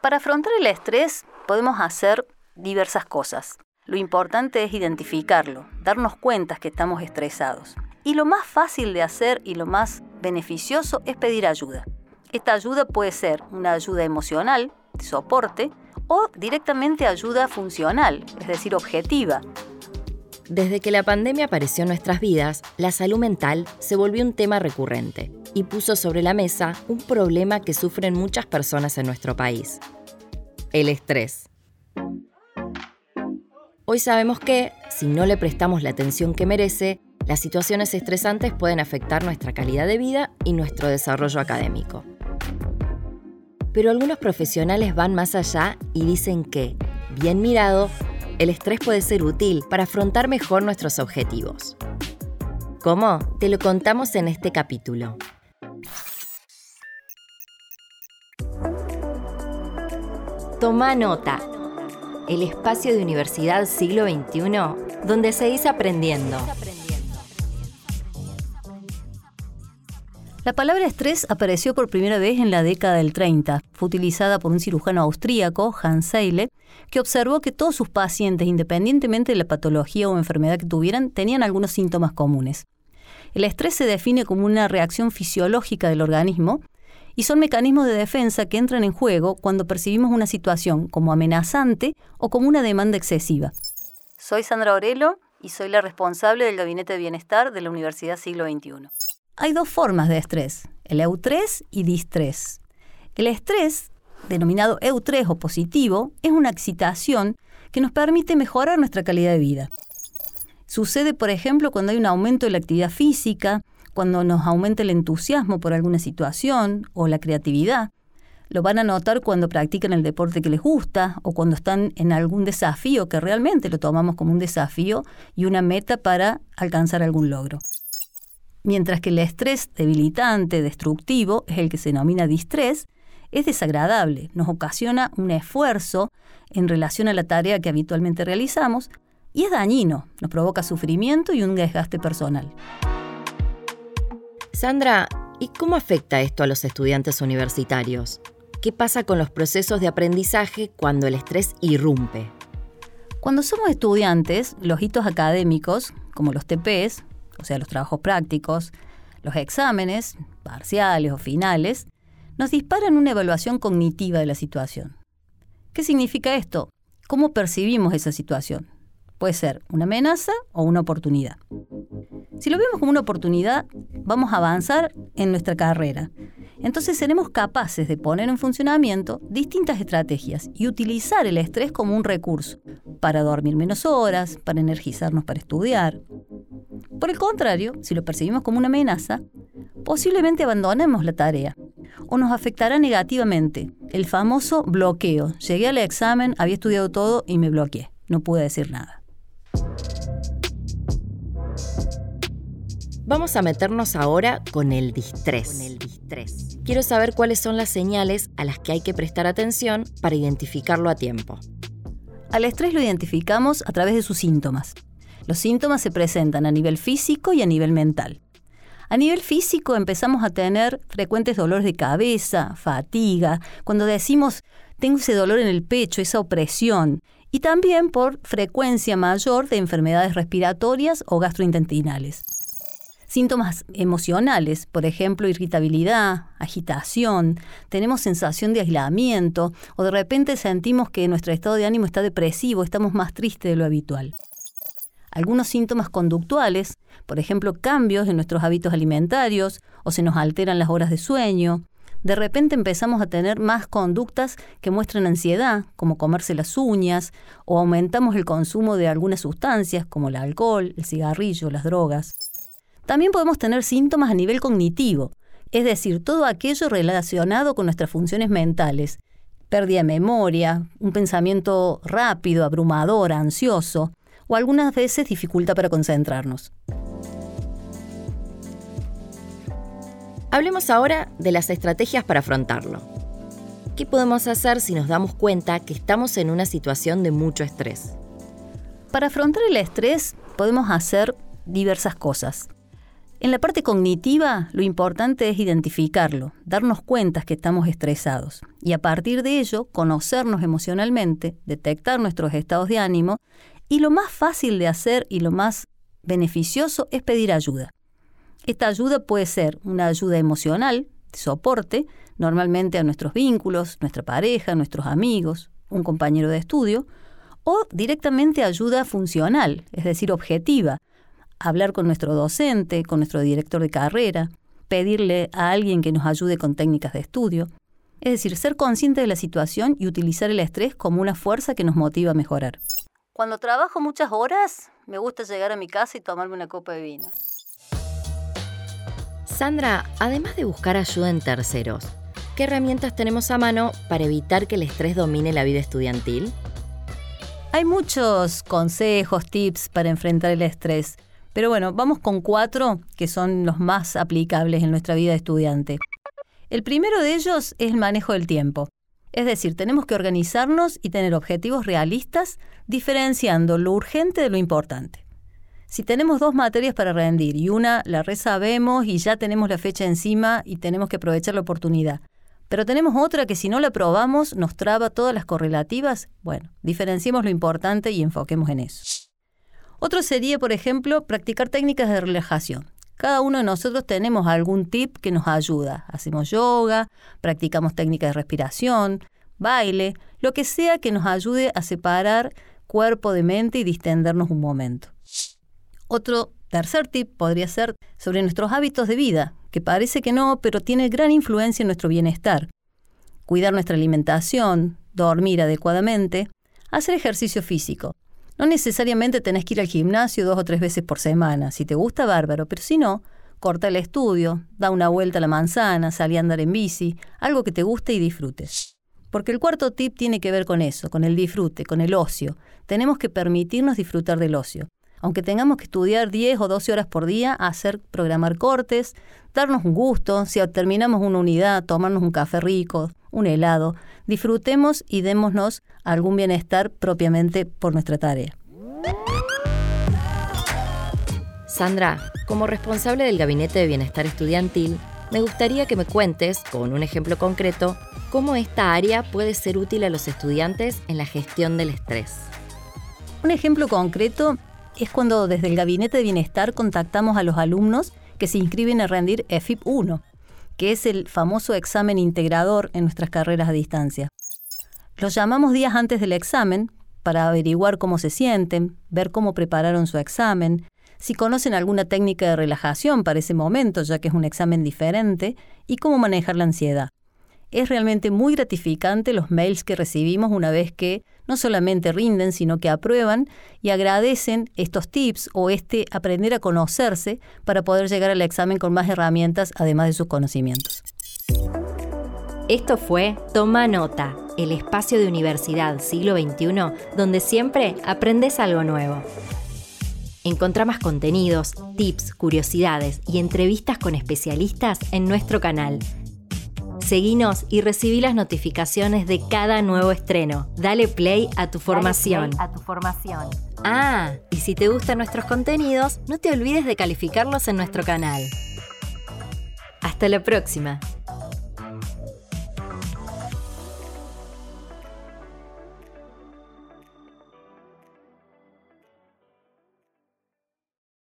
Para afrontar el estrés podemos hacer diversas cosas. Lo importante es identificarlo, darnos cuenta que estamos estresados. Y lo más fácil de hacer y lo más beneficioso es pedir ayuda. Esta ayuda puede ser una ayuda emocional, de soporte, o directamente ayuda funcional, es decir, objetiva. Desde que la pandemia apareció en nuestras vidas, la salud mental se volvió un tema recurrente y puso sobre la mesa un problema que sufren muchas personas en nuestro país, el estrés. Hoy sabemos que, si no le prestamos la atención que merece, las situaciones estresantes pueden afectar nuestra calidad de vida y nuestro desarrollo académico. Pero algunos profesionales van más allá y dicen que, bien mirado, el estrés puede ser útil para afrontar mejor nuestros objetivos. ¿Cómo? Te lo contamos en este capítulo. Toma nota. El espacio de Universidad Siglo XXI donde seguís aprendiendo. La palabra estrés apareció por primera vez en la década del 30. Fue utilizada por un cirujano austríaco, Hans Seyle, que observó que todos sus pacientes, independientemente de la patología o enfermedad que tuvieran, tenían algunos síntomas comunes. El estrés se define como una reacción fisiológica del organismo y son mecanismos de defensa que entran en juego cuando percibimos una situación como amenazante o como una demanda excesiva. Soy Sandra Orelo y soy la responsable del Gabinete de Bienestar de la Universidad Siglo XXI. Hay dos formas de estrés, el eustrés y distrés. El estrés, denominado eustrés o positivo, es una excitación que nos permite mejorar nuestra calidad de vida. Sucede, por ejemplo, cuando hay un aumento de la actividad física, cuando nos aumenta el entusiasmo por alguna situación o la creatividad. Lo van a notar cuando practican el deporte que les gusta o cuando están en algún desafío que realmente lo tomamos como un desafío y una meta para alcanzar algún logro. Mientras que el estrés debilitante, destructivo, es el que se denomina distrés, es desagradable, nos ocasiona un esfuerzo en relación a la tarea que habitualmente realizamos y es dañino, nos provoca sufrimiento y un desgaste personal. Sandra, ¿y cómo afecta esto a los estudiantes universitarios? ¿Qué pasa con los procesos de aprendizaje cuando el estrés irrumpe? Cuando somos estudiantes, los hitos académicos, como los TPs, o sea, los trabajos prácticos, los exámenes, parciales o finales, nos disparan una evaluación cognitiva de la situación. ¿Qué significa esto? ¿Cómo percibimos esa situación? Puede ser una amenaza o una oportunidad. Si lo vemos como una oportunidad, vamos a avanzar en nuestra carrera. Entonces seremos capaces de poner en funcionamiento distintas estrategias y utilizar el estrés como un recurso para dormir menos horas, para energizarnos para estudiar. Por el contrario, si lo percibimos como una amenaza, posiblemente abandonemos la tarea o nos afectará negativamente el famoso bloqueo. Llegué al examen, había estudiado todo y me bloqueé. No pude decir nada. Vamos a meternos ahora con el distrés. Quiero saber cuáles son las señales a las que hay que prestar atención para identificarlo a tiempo. Al estrés lo identificamos a través de sus síntomas. Los síntomas se presentan a nivel físico y a nivel mental. A nivel físico empezamos a tener frecuentes dolores de cabeza, fatiga, cuando decimos tengo ese dolor en el pecho, esa opresión, y también por frecuencia mayor de enfermedades respiratorias o gastrointestinales. Síntomas emocionales, por ejemplo, irritabilidad, agitación, tenemos sensación de aislamiento o de repente sentimos que nuestro estado de ánimo está depresivo, estamos más tristes de lo habitual. Algunos síntomas conductuales, por ejemplo, cambios en nuestros hábitos alimentarios o se nos alteran las horas de sueño. De repente empezamos a tener más conductas que muestran ansiedad, como comerse las uñas, o aumentamos el consumo de algunas sustancias como el alcohol, el cigarrillo, las drogas. También podemos tener síntomas a nivel cognitivo, es decir, todo aquello relacionado con nuestras funciones mentales. Pérdida de memoria, un pensamiento rápido, abrumador, ansioso, o algunas veces dificultad para concentrarnos. Hablemos ahora de las estrategias para afrontarlo. ¿Qué podemos hacer si nos damos cuenta que estamos en una situación de mucho estrés? Para afrontar el estrés podemos hacer diversas cosas. En la parte cognitiva, lo importante es identificarlo, darnos cuenta que estamos estresados y a partir de ello conocernos emocionalmente, detectar nuestros estados de ánimo y lo más fácil de hacer y lo más beneficioso es pedir ayuda. Esta ayuda puede ser una ayuda emocional, soporte, normalmente a nuestros vínculos, nuestra pareja, nuestros amigos, un compañero de estudio, o directamente ayuda funcional, es decir, objetiva, hablar con nuestro docente, con nuestro director de carrera, pedirle a alguien que nos ayude con técnicas de estudio. Es decir, ser consciente de la situación y utilizar el estrés como una fuerza que nos motiva a mejorar. Cuando trabajo muchas horas, me gusta llegar a mi casa y tomarme una copa de vino. Sandra, además de buscar ayuda en terceros, ¿qué herramientas tenemos a mano para evitar que el estrés domine la vida estudiantil? Hay muchos consejos, tips para enfrentar el estrés. Pero bueno, vamos con cuatro que son los más aplicables en nuestra vida estudiante. El primero de ellos es el manejo del tiempo. Es decir, tenemos que organizarnos y tener objetivos realistas, diferenciando lo urgente de lo importante. Si tenemos dos materias para rendir y una la resabemos y ya tenemos la fecha encima y tenemos que aprovechar la oportunidad, pero tenemos otra que si no la probamos nos traba todas las correlativas, bueno, diferenciemos lo importante y enfoquemos en eso. Otro sería, por ejemplo, practicar técnicas de relajación. Cada uno de nosotros tenemos algún tip que nos ayuda. Hacemos yoga, practicamos técnicas de respiración, baile, lo que sea que nos ayude a separar cuerpo de mente y distendernos un momento. Otro tercer tip podría ser sobre nuestros hábitos de vida, que parece que no, pero tiene gran influencia en nuestro bienestar. Cuidar nuestra alimentación, dormir adecuadamente, hacer ejercicio físico. No necesariamente tenés que ir al gimnasio dos o tres veces por semana. Si te gusta, bárbaro, pero si no, corta el estudio, da una vuelta a la manzana, salí a andar en bici, algo que te guste y disfrutes. Porque el cuarto tip tiene que ver con eso, con el disfrute, con el ocio. Tenemos que permitirnos disfrutar del ocio. Aunque tengamos que estudiar 10 o 12 horas por día, hacer programar cortes, darnos un gusto, si terminamos una unidad, tomarnos un café rico, un helado, disfrutemos y démonos algún bienestar propiamente por nuestra tarea. Sandra, como responsable del Gabinete de Bienestar Estudiantil, me gustaría que me cuentes, con un ejemplo concreto, cómo esta área puede ser útil a los estudiantes en la gestión del estrés. Un ejemplo concreto es cuando desde el Gabinete de Bienestar contactamos a los alumnos que se inscriben a rendir EFIP 1, que es el famoso examen integrador en nuestras carreras a distancia. Los llamamos días antes del examen para averiguar cómo se sienten, ver cómo prepararon su examen, si conocen alguna técnica de relajación para ese momento, ya que es un examen diferente, y cómo manejar la ansiedad. Es realmente muy gratificante los mails que recibimos una vez que no solamente rinden, sino que aprueban y agradecen estos tips o este aprender a conocerse para poder llegar al examen con más herramientas además de sus conocimientos. Esto fue Toma Nota, el espacio de Universidad Siglo XXI donde siempre aprendes algo nuevo. Encontrá más contenidos, tips, curiosidades y entrevistas con especialistas en nuestro canal Seguinos y recibí las notificaciones de cada nuevo estreno. Dale play a tu formación. a tu formación. Ah, y si te gustan nuestros contenidos, no te olvides de calificarlos en nuestro canal. Hasta la próxima.